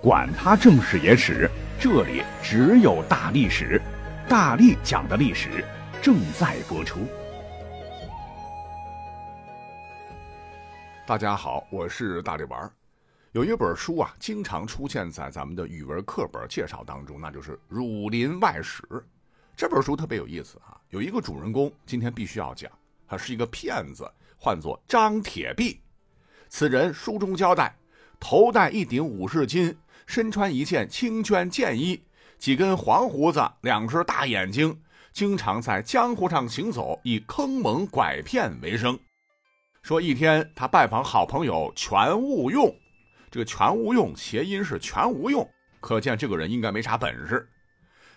管他正史野史，这里只有大历史，大力讲的历史正在播出。大家好，我是大力丸儿。有一本书啊，经常出现在咱们的语文课本介绍当中，那就是《儒林外史》。这本书特别有意思啊，有一个主人公，今天必须要讲，他是一个骗子，唤作张铁壁。此人书中交代，头戴一顶武士巾。身穿一件青绢箭衣，几根黄胡子，两只大眼睛，经常在江湖上行走，以坑蒙拐骗为生。说一天，他拜访好朋友全无用，这个全无用谐音是全无用，可见这个人应该没啥本事。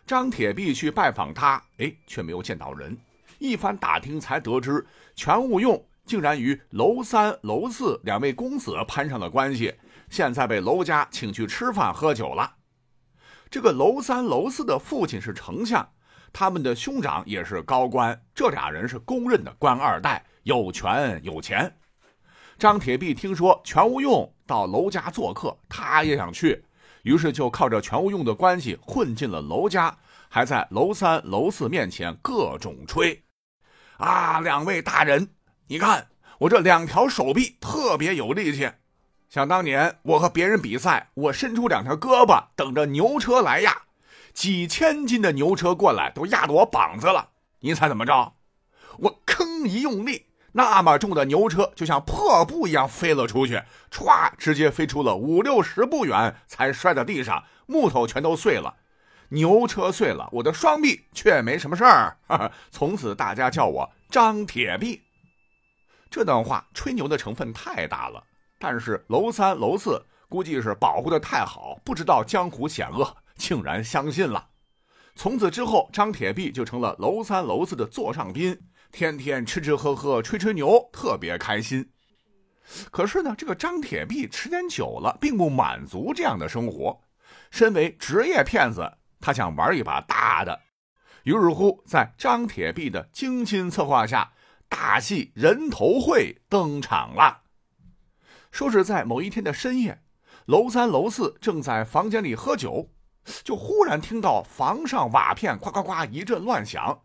张铁壁去拜访他，哎，却没有见到人。一番打听，才得知全无用竟然与娄三、娄四两位公子攀上了关系。现在被娄家请去吃饭喝酒了。这个娄三、娄四的父亲是丞相，他们的兄长也是高官，这俩人是公认的官二代，有权有钱。张铁壁听说全无用到娄家做客，他也想去，于是就靠着全无用的关系混进了娄家，还在娄三、娄四面前各种吹：“啊，两位大人，你看我这两条手臂特别有力气。”想当年，我和别人比赛，我伸出两条胳膊，等着牛车来压，几千斤的牛车过来，都压得我膀子了。你猜怎么着？我吭一用力，那么重的牛车就像破布一样飞了出去，歘，直接飞出了五六十步远，才摔在地上，木头全都碎了。牛车碎了，我的双臂却没什么事儿。从此大家叫我张铁臂。这段话吹牛的成分太大了。但是娄三、娄四估计是保护的太好，不知道江湖险恶，竟然相信了。从此之后，张铁壁就成了娄三、娄四的座上宾，天天吃吃喝喝，吹吹牛，特别开心。可是呢，这个张铁壁时间久了，并不满足这样的生活。身为职业骗子，他想玩一把大的。于是乎，在张铁壁的精心策划下，大戏人头会登场了。说是在某一天的深夜，楼三、楼四正在房间里喝酒，就忽然听到房上瓦片呱呱呱一阵乱响，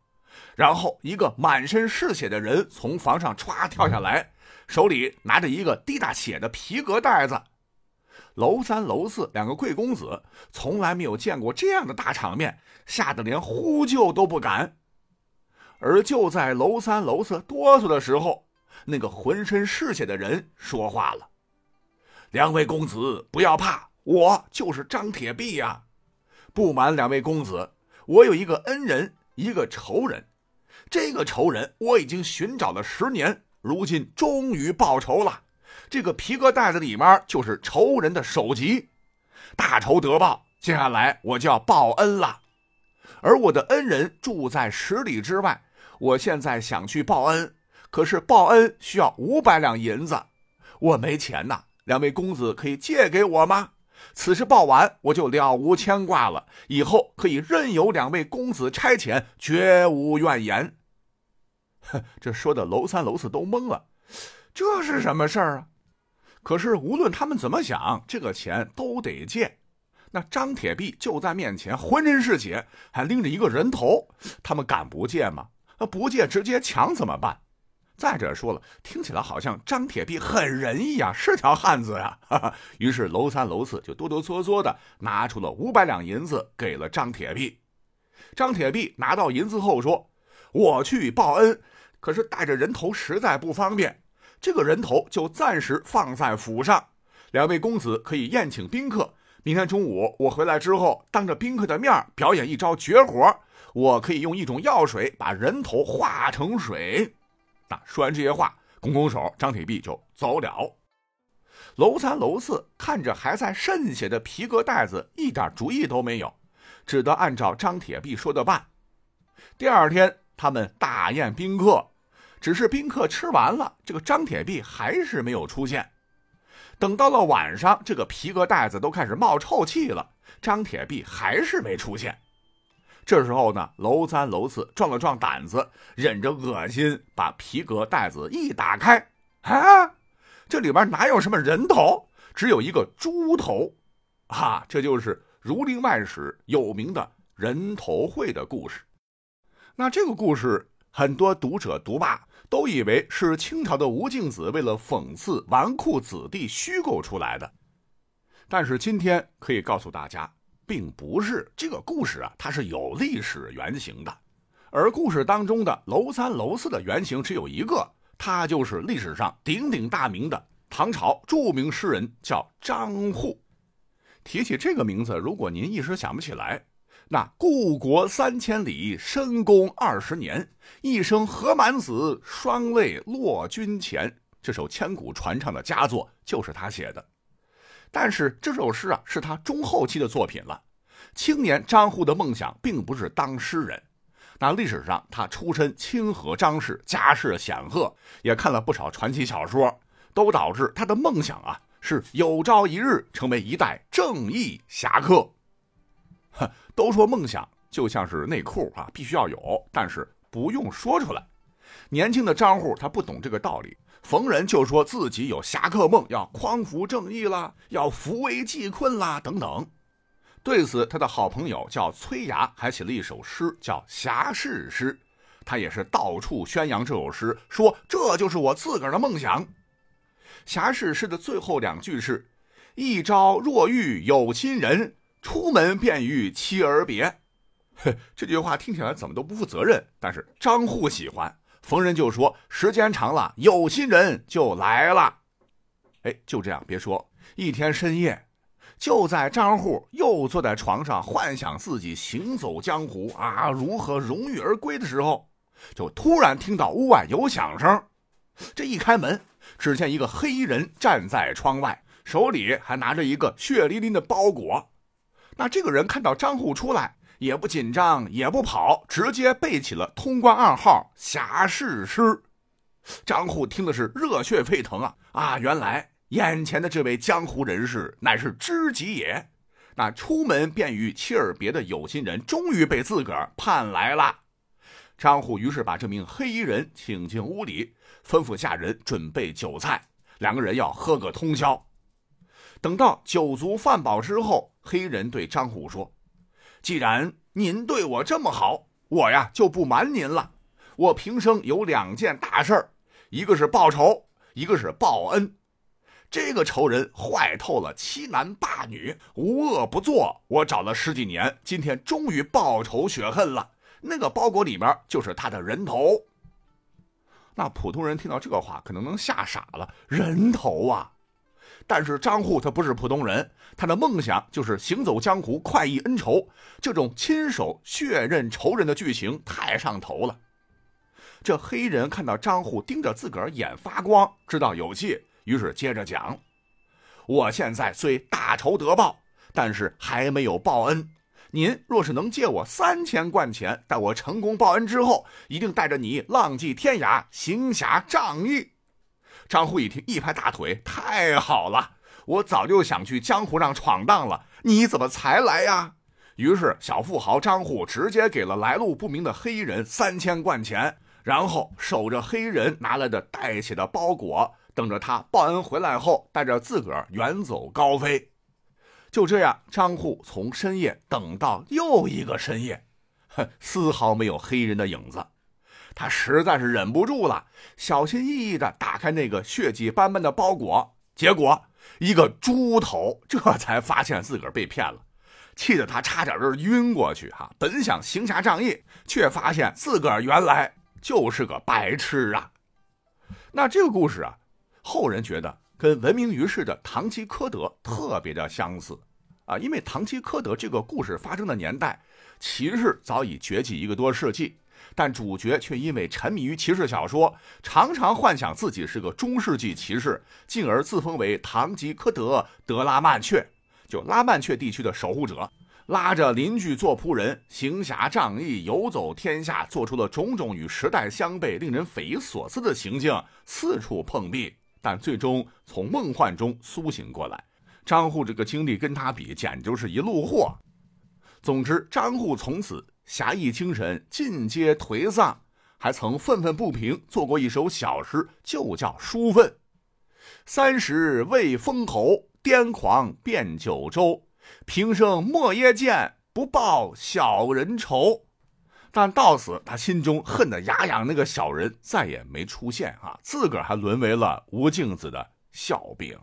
然后一个满身是血的人从房上歘跳下来，手里拿着一个滴大血的皮革袋子。楼三、楼四两个贵公子从来没有见过这样的大场面，吓得连呼救都不敢。而就在楼三、楼四哆嗦的时候，那个浑身是血的人说话了。两位公子不要怕，我就是张铁壁呀！不瞒两位公子，我有一个恩人，一个仇人。这个仇人我已经寻找了十年，如今终于报仇了。这个皮革袋子里面就是仇人的首级，大仇得报，接下来我就要报恩了。而我的恩人住在十里之外，我现在想去报恩，可是报恩需要五百两银子，我没钱呐。两位公子可以借给我吗？此事报完，我就了无牵挂了，以后可以任由两位公子差遣，绝无怨言。哼，这说的娄三娄四都懵了，这是什么事儿啊？可是无论他们怎么想，这个钱都得借。那张铁壁就在面前，浑身是血，还拎着一个人头，他们敢不借吗？那不借，直接抢怎么办？再者说了，听起来好像张铁壁很仁义啊，是条汉子呀。于是娄三娄四就哆哆嗦嗦的拿出了五百两银子给了张铁壁。张铁壁拿到银子后说：“我去报恩，可是带着人头实在不方便，这个人头就暂时放在府上，两位公子可以宴请宾客。明天中午我回来之后，当着宾客的面表演一招绝活，我可以用一种药水把人头化成水。”那说完这些话，拱拱手，张铁壁就走了。楼三、楼四看着还在渗血的皮革袋子，一点主意都没有，只得按照张铁壁说的办。第二天，他们大宴宾客，只是宾客吃完了，这个张铁壁还是没有出现。等到了晚上，这个皮革袋子都开始冒臭气了，张铁壁还是没出现。这时候呢，楼三楼四壮了壮胆子，忍着恶心，把皮革袋子一打开，啊，这里边哪有什么人头，只有一个猪头。啊，这就是《儒林外史》有名的人头会的故事。那这个故事，很多读者读罢都以为是清朝的吴敬梓为了讽刺纨绔子弟虚构出来的。但是今天可以告诉大家，并不是这个故事啊，它是有历史原型的。而故事当中的娄三、娄四的原型只有一个，他就是历史上鼎鼎大名的唐朝著名诗人，叫张祜。提起这个名字，如果您一时想不起来，那“故国三千里，深宫二十年，一生何满子，双泪落君前”这首千古传唱的佳作就是他写的。但是这首诗啊，是他中后期的作品了。青年张祜的梦想并不是当诗人。那历史上，他出身清河张氏，家世显赫，也看了不少传奇小说，都导致他的梦想啊是有朝一日成为一代正义侠客。都说梦想就像是内裤啊，必须要有，但是不用说出来。年轻的张户他不懂这个道理，逢人就说自己有侠客梦，要匡扶正义啦，要扶危济困啦等等。对此，他的好朋友叫崔牙，还写了一首诗，叫《侠士诗》。他也是到处宣扬这首诗，说这就是我自个儿的梦想。《侠士诗》的最后两句是：“一朝若遇有心人，出门便与妻儿别。”这句话听起来怎么都不负责任，但是张户喜欢，逢人就说，时间长了，有心人就来了。哎，就这样，别说一天深夜。就在张户又坐在床上幻想自己行走江湖啊，如何荣誉而归的时候，就突然听到屋外有响声。这一开门，只见一个黑衣人站在窗外，手里还拿着一个血淋淋的包裹。那这个人看到张祜出来，也不紧张，也不跑，直接背起了通关暗号侠士诗。张祜听的是热血沸腾啊啊！原来。眼前的这位江湖人士乃是知己也，那出门便与妻儿别的有心人终于被自个儿盼来了。张虎于是把这名黑衣人请进屋里，吩咐下人准备酒菜，两个人要喝个通宵。等到酒足饭饱之后，黑人对张虎说：“既然您对我这么好，我呀就不瞒您了。我平生有两件大事儿，一个是报仇，一个是报恩。”这个仇人坏透了，欺男霸女，无恶不作。我找了十几年，今天终于报仇雪恨了。那个包裹里面就是他的人头。那普通人听到这个话，可能能吓傻了。人头啊！但是张祜他不是普通人，他的梦想就是行走江湖，快意恩仇。这种亲手血刃仇人的剧情太上头了。这黑人看到张祜盯着自个儿眼发光，知道有戏。于是接着讲：“我现在虽大仇得报，但是还没有报恩。您若是能借我三千贯钱，待我成功报恩之后，一定带着你浪迹天涯，行侠仗义。”张祜一听，一拍大腿：“太好了！我早就想去江湖上闯荡了，你怎么才来呀？”于是小富豪张祜直接给了来路不明的黑衣人三千贯钱，然后守着黑衣人拿来的带血的包裹。等着他报恩回来后，带着自个儿远走高飞。就这样，张祜从深夜等到又一个深夜，哼，丝毫没有黑人的影子。他实在是忍不住了，小心翼翼地打开那个血迹斑斑的包裹，结果一个猪头，这才发现自个儿被骗了，气得他差点就晕过去。哈，本想行侠仗义，却发现自个儿原来就是个白痴啊。那这个故事啊。后人觉得跟闻名于世的堂吉诃德特别的相似，啊，因为堂吉诃德这个故事发生的年代，骑士早已绝迹一个多世纪，但主角却因为沉迷于骑士小说，常常幻想自己是个中世纪骑士，进而自封为堂吉诃德德拉曼雀，就拉曼雀地区的守护者，拉着邻居做仆人，行侠仗义，游走天下，做出了种种与时代相悖、令人匪夷所思的行径，四处碰壁。但最终从梦幻中苏醒过来，张户这个经历跟他比，简直是一路货。总之，张户从此侠义精神尽皆颓丧，还曾愤愤不平，做过一首小诗，就叫《书愤》。三十未封侯，癫狂遍九州，平生莫耶见，不报小人仇。”但到此，他心中恨得牙痒，那个小人再也没出现啊！自个儿还沦为了吴敬梓的笑柄。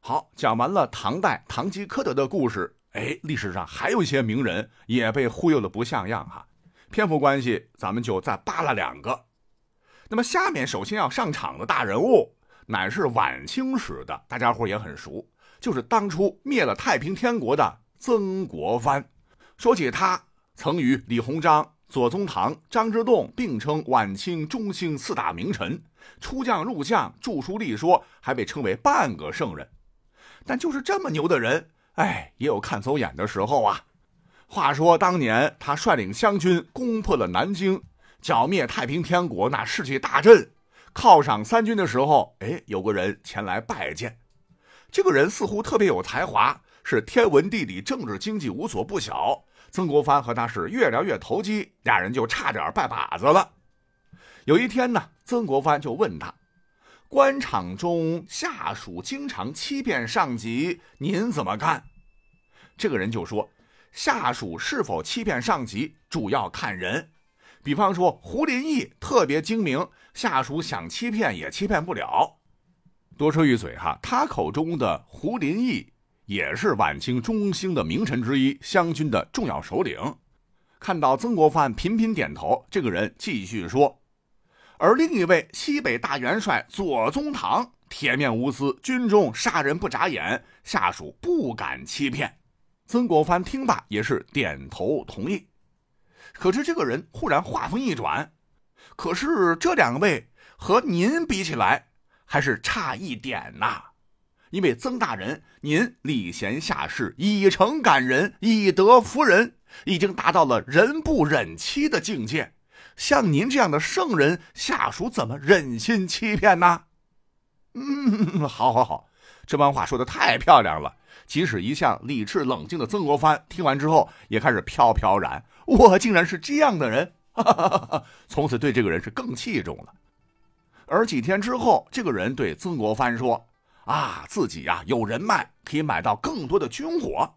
好，讲完了唐代堂吉诃德的故事，哎，历史上还有一些名人也被忽悠的不像样哈。篇幅关系，咱们就再扒拉两个。那么下面首先要上场的大人物，乃是晚清时的，大家伙也很熟，就是当初灭了太平天国的曾国藩。说起他。曾与李鸿章、左宗棠、张之洞并称晚清中兴四大名臣，出将入相，著书立说，还被称为半个圣人。但就是这么牛的人，哎，也有看走眼的时候啊。话说当年他率领湘军攻破了南京，剿灭太平天国那士气大振，犒赏三军的时候，哎，有个人前来拜见。这个人似乎特别有才华，是天文地理政治经济无所不晓。曾国藩和他是越聊越投机，俩人就差点拜把子了。有一天呢，曾国藩就问他：“官场中下属经常欺骗上级，您怎么看？”这个人就说：“下属是否欺骗上级，主要看人。比方说胡林翼特别精明，下属想欺骗也欺骗不了。”多说一嘴哈，他口中的胡林翼。也是晚清中兴的名臣之一，湘军的重要首领。看到曾国藩频频点头，这个人继续说：“而另一位西北大元帅左宗棠，铁面无私，军中杀人不眨眼，下属不敢欺骗。”曾国藩听罢也是点头同意。可是这个人忽然话锋一转：“可是这两位和您比起来，还是差一点呐。”因为曾大人，您礼贤下士，以诚感人，以德服人，已经达到了人不忍欺的境界。像您这样的圣人，下属怎么忍心欺骗呢？嗯，好，好，好，这番话说的太漂亮了。即使一向理智冷静的曾国藩听完之后，也开始飘飘然。我竟然是这样的人，哈哈哈哈从此对这个人是更器重了。而几天之后，这个人对曾国藩说。啊，自己呀有人脉，可以买到更多的军火。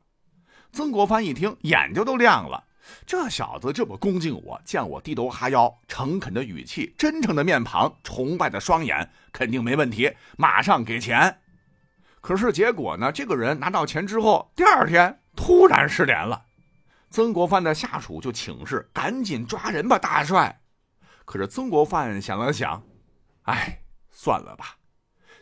曾国藩一听，眼睛都亮了。这小子这么恭敬我，见我低头哈腰，诚恳的语气，真诚的面庞，崇拜的双眼，肯定没问题。马上给钱。可是结果呢？这个人拿到钱之后，第二天突然失联了。曾国藩的下属就请示，赶紧抓人吧，大帅。可是曾国藩想了想，哎，算了吧。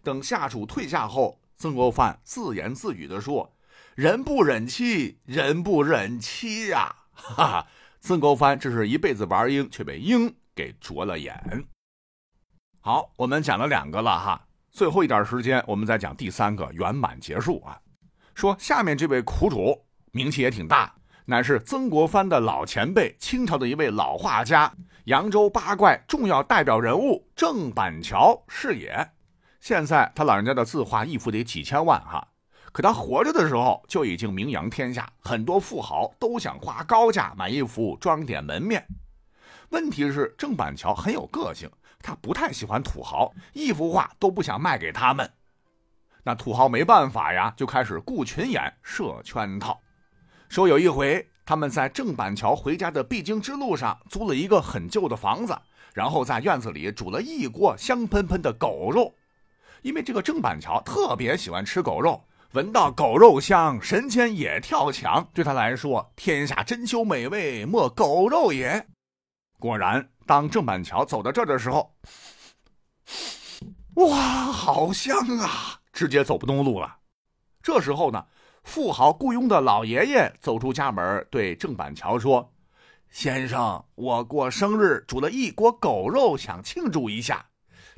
等下属退下后，曾国藩自言自语地说：“人不忍欺，人不忍欺呀！”哈哈，曾国藩这是一辈子玩鹰，却被鹰给啄了眼。好，我们讲了两个了哈，最后一点时间，我们再讲第三个，圆满结束啊。说下面这位苦主名气也挺大，乃是曾国藩的老前辈，清朝的一位老画家，扬州八怪重要代表人物郑板桥是也。现在他老人家的字画一幅得几千万哈，可他活着的时候就已经名扬天下，很多富豪都想花高价买一幅装点门面。问题是郑板桥很有个性，他不太喜欢土豪，一幅画都不想卖给他们。那土豪没办法呀，就开始雇群演设圈套。说有一回他们在郑板桥回家的必经之路上租了一个很旧的房子，然后在院子里煮了一锅香喷喷的狗肉。因为这个郑板桥特别喜欢吃狗肉，闻到狗肉香，神仙也跳墙。对他来说，天下珍馐美味，莫狗肉也。果然，当郑板桥走到这儿的时候，哇，好香啊！直接走不动路了。这时候呢，富豪雇佣的老爷爷走出家门，对郑板桥说：“先生，我过生日，煮了一锅狗肉，想庆祝一下。”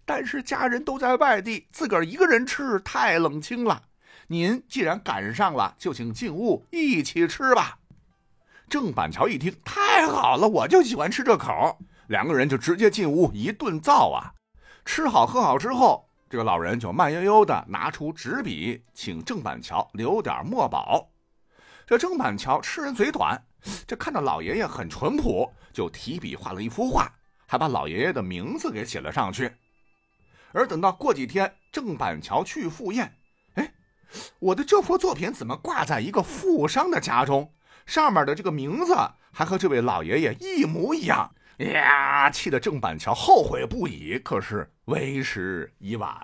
但是家人都在外地，自个儿一个人吃太冷清了。您既然赶上了，就请进屋一起吃吧。郑板桥一听，太好了，我就喜欢吃这口。两个人就直接进屋一顿造啊。吃好喝好之后，这个老人就慢悠悠的拿出纸笔，请郑板桥留点墨宝。这郑板桥吃人嘴短，这看到老爷爷很淳朴，就提笔画了一幅画，还把老爷爷的名字给写了上去。而等到过几天，郑板桥去赴宴，我的这幅作品怎么挂在一个富商的家中？上面的这个名字还和这位老爷爷一模一样。呀，气得郑板桥后悔不已，可是为时已晚。